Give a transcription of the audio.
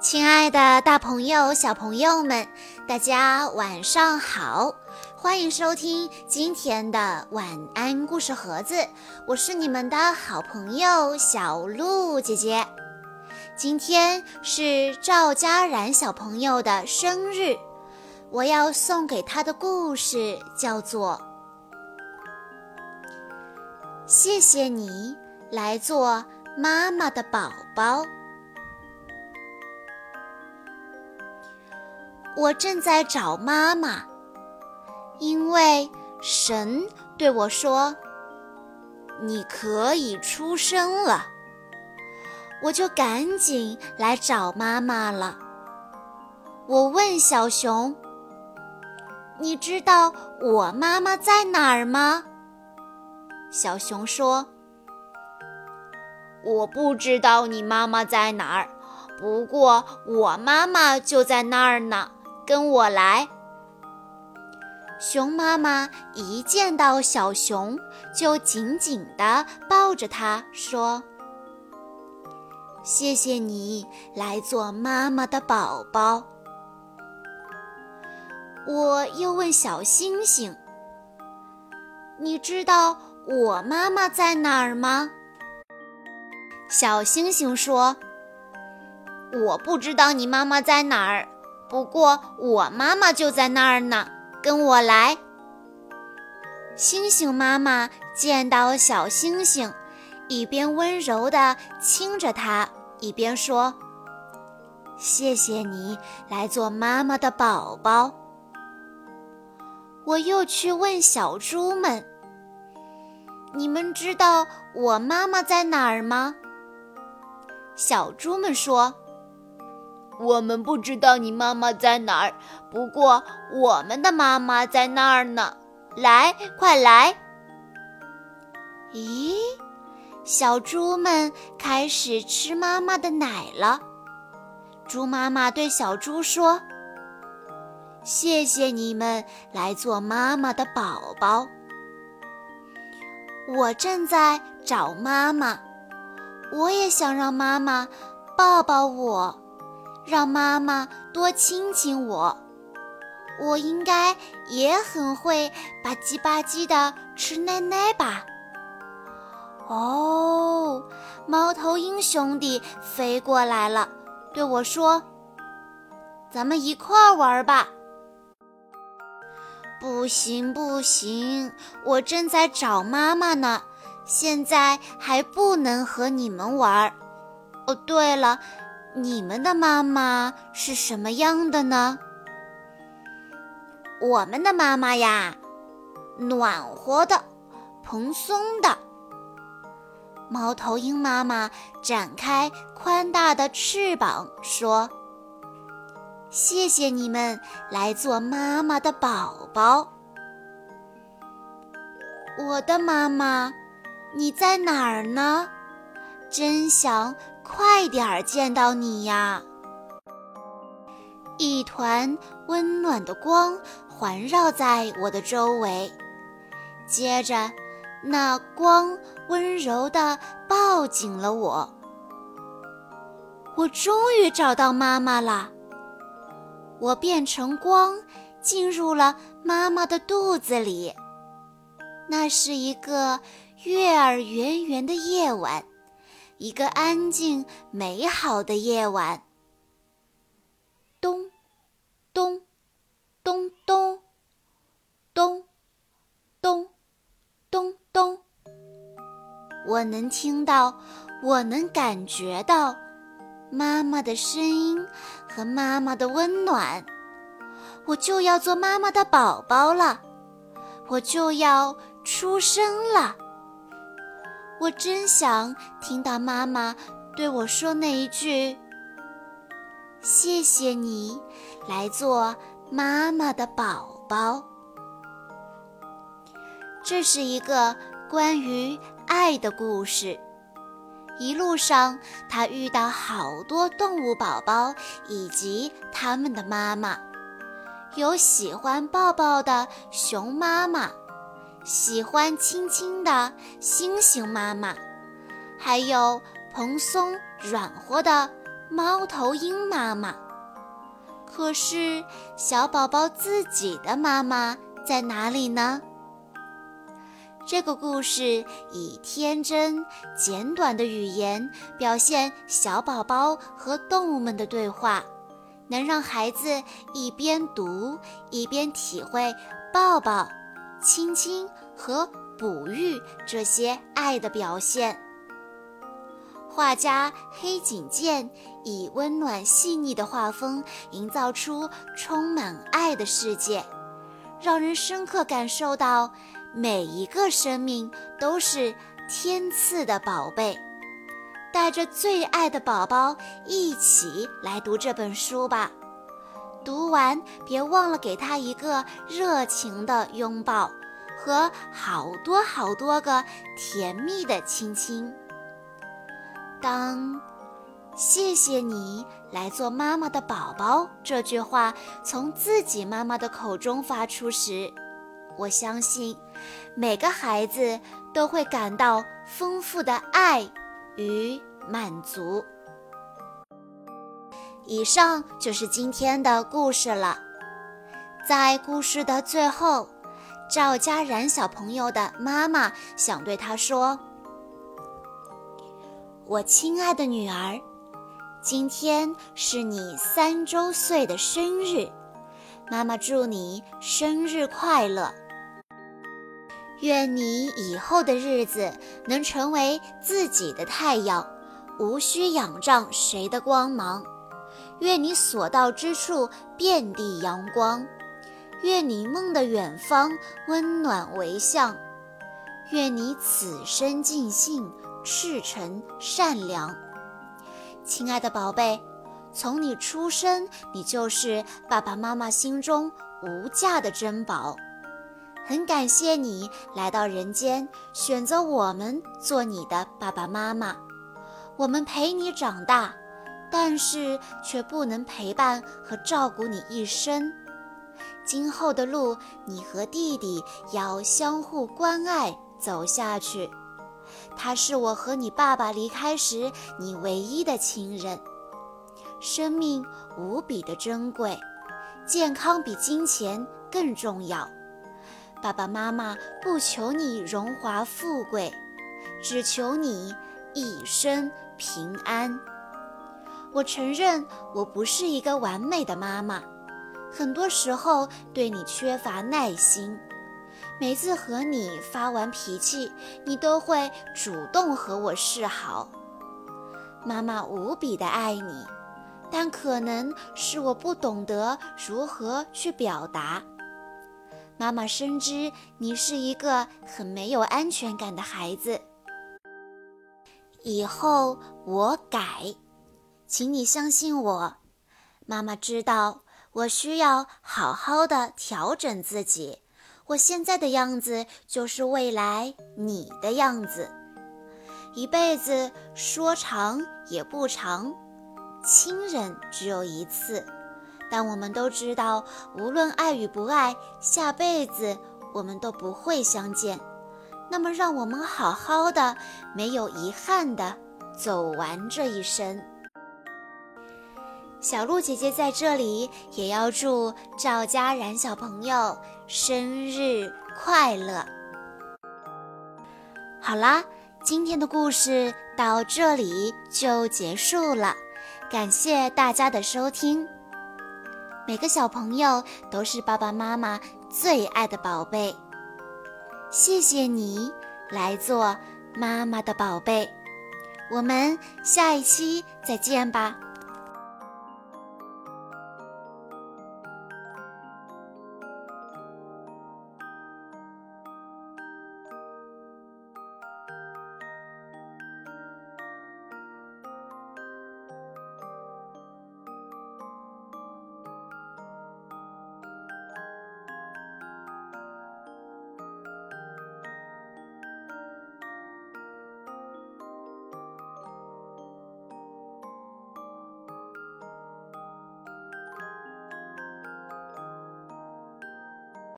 亲爱的，大朋友、小朋友们，大家晚上好！欢迎收听今天的晚安故事盒子，我是你们的好朋友小鹿姐姐。今天是赵佳然小朋友的生日，我要送给他的故事叫做《谢谢你来做妈妈的宝宝》。我正在找妈妈，因为神对我说：“你可以出生了。”我就赶紧来找妈妈了。我问小熊：“你知道我妈妈在哪儿吗？”小熊说：“我不知道你妈妈在哪儿，不过我妈妈就在那儿呢。”跟我来。熊妈妈一见到小熊，就紧紧地抱着它，说：“谢谢你来做妈妈的宝宝。”我又问小星星：“你知道我妈妈在哪儿吗？”小星星说：“我不知道你妈妈在哪儿。”不过我妈妈就在那儿呢，跟我来。星星妈妈见到小星星，一边温柔地亲着它，一边说：“谢谢你来做妈妈的宝宝。”我又去问小猪们：“你们知道我妈妈在哪儿吗？”小猪们说。我们不知道你妈妈在哪儿，不过我们的妈妈在那儿呢。来，快来！咦，小猪们开始吃妈妈的奶了。猪妈妈对小猪说：“谢谢你们来做妈妈的宝宝。”我正在找妈妈，我也想让妈妈抱抱我。让妈妈多亲亲我，我应该也很会吧唧吧唧的吃奶奶吧。哦，猫头鹰兄弟飞过来了，对我说：“咱们一块儿玩吧。”不行不行，我正在找妈妈呢，现在还不能和你们玩。哦，对了。你们的妈妈是什么样的呢？我们的妈妈呀，暖和的，蓬松的。猫头鹰妈妈展开宽大的翅膀，说：“谢谢你们来做妈妈的宝宝。”我的妈妈，你在哪儿呢？真想。快点儿见到你呀！一团温暖的光环绕在我的周围，接着那光温柔地抱紧了我。我终于找到妈妈了！我变成光，进入了妈妈的肚子里。那是一个月儿圆圆的夜晚。一个安静美好的夜晚。咚，咚，咚咚，咚，咚，咚咚。我能听到，我能感觉到妈妈的声音和妈妈的温暖。我就要做妈妈的宝宝了，我就要出生了。我真想听到妈妈对我说那一句：“谢谢你来做妈妈的宝宝。”这是一个关于爱的故事。一路上，他遇到好多动物宝宝以及他们的妈妈，有喜欢抱抱的熊妈妈。喜欢亲亲的星星妈妈，还有蓬松软和的猫头鹰妈妈。可是，小宝宝自己的妈妈在哪里呢？这个故事以天真简短的语言表现小宝宝和动物们的对话，能让孩子一边读一边体会抱抱、亲亲和哺育这些爱的表现。画家黑井健以温暖细腻的画风，营造出充满爱的世界，让人深刻感受到。每一个生命都是天赐的宝贝，带着最爱的宝宝一起来读这本书吧。读完别忘了给他一个热情的拥抱和好多好多个甜蜜的亲亲。当“谢谢你来做妈妈的宝宝”这句话从自己妈妈的口中发出时，我相信，每个孩子都会感到丰富的爱与满足。以上就是今天的故事了。在故事的最后，赵佳然小朋友的妈妈想对他说：“我亲爱的女儿，今天是你三周岁的生日，妈妈祝你生日快乐。”愿你以后的日子能成为自己的太阳，无需仰仗谁的光芒。愿你所到之处遍地阳光。愿你梦的远方温暖为向。愿你此生尽兴，赤诚善良。亲爱的宝贝，从你出生，你就是爸爸妈妈心中无价的珍宝。很感谢你来到人间，选择我们做你的爸爸妈妈。我们陪你长大，但是却不能陪伴和照顾你一生。今后的路，你和弟弟要相互关爱走下去。他是我和你爸爸离开时你唯一的亲人。生命无比的珍贵，健康比金钱更重要。爸爸妈妈不求你荣华富贵，只求你一生平安。我承认我不是一个完美的妈妈，很多时候对你缺乏耐心。每次和你发完脾气，你都会主动和我示好。妈妈无比的爱你，但可能是我不懂得如何去表达。妈妈深知你是一个很没有安全感的孩子，以后我改，请你相信我。妈妈知道我需要好好的调整自己，我现在的样子就是未来你的样子。一辈子说长也不长，亲人只有一次。但我们都知道，无论爱与不爱，下辈子我们都不会相见。那么，让我们好好的，没有遗憾的走完这一生。小鹿姐姐在这里也要祝赵佳然小朋友生日快乐。好啦，今天的故事到这里就结束了，感谢大家的收听。每个小朋友都是爸爸妈妈最爱的宝贝，谢谢你来做妈妈的宝贝，我们下一期再见吧。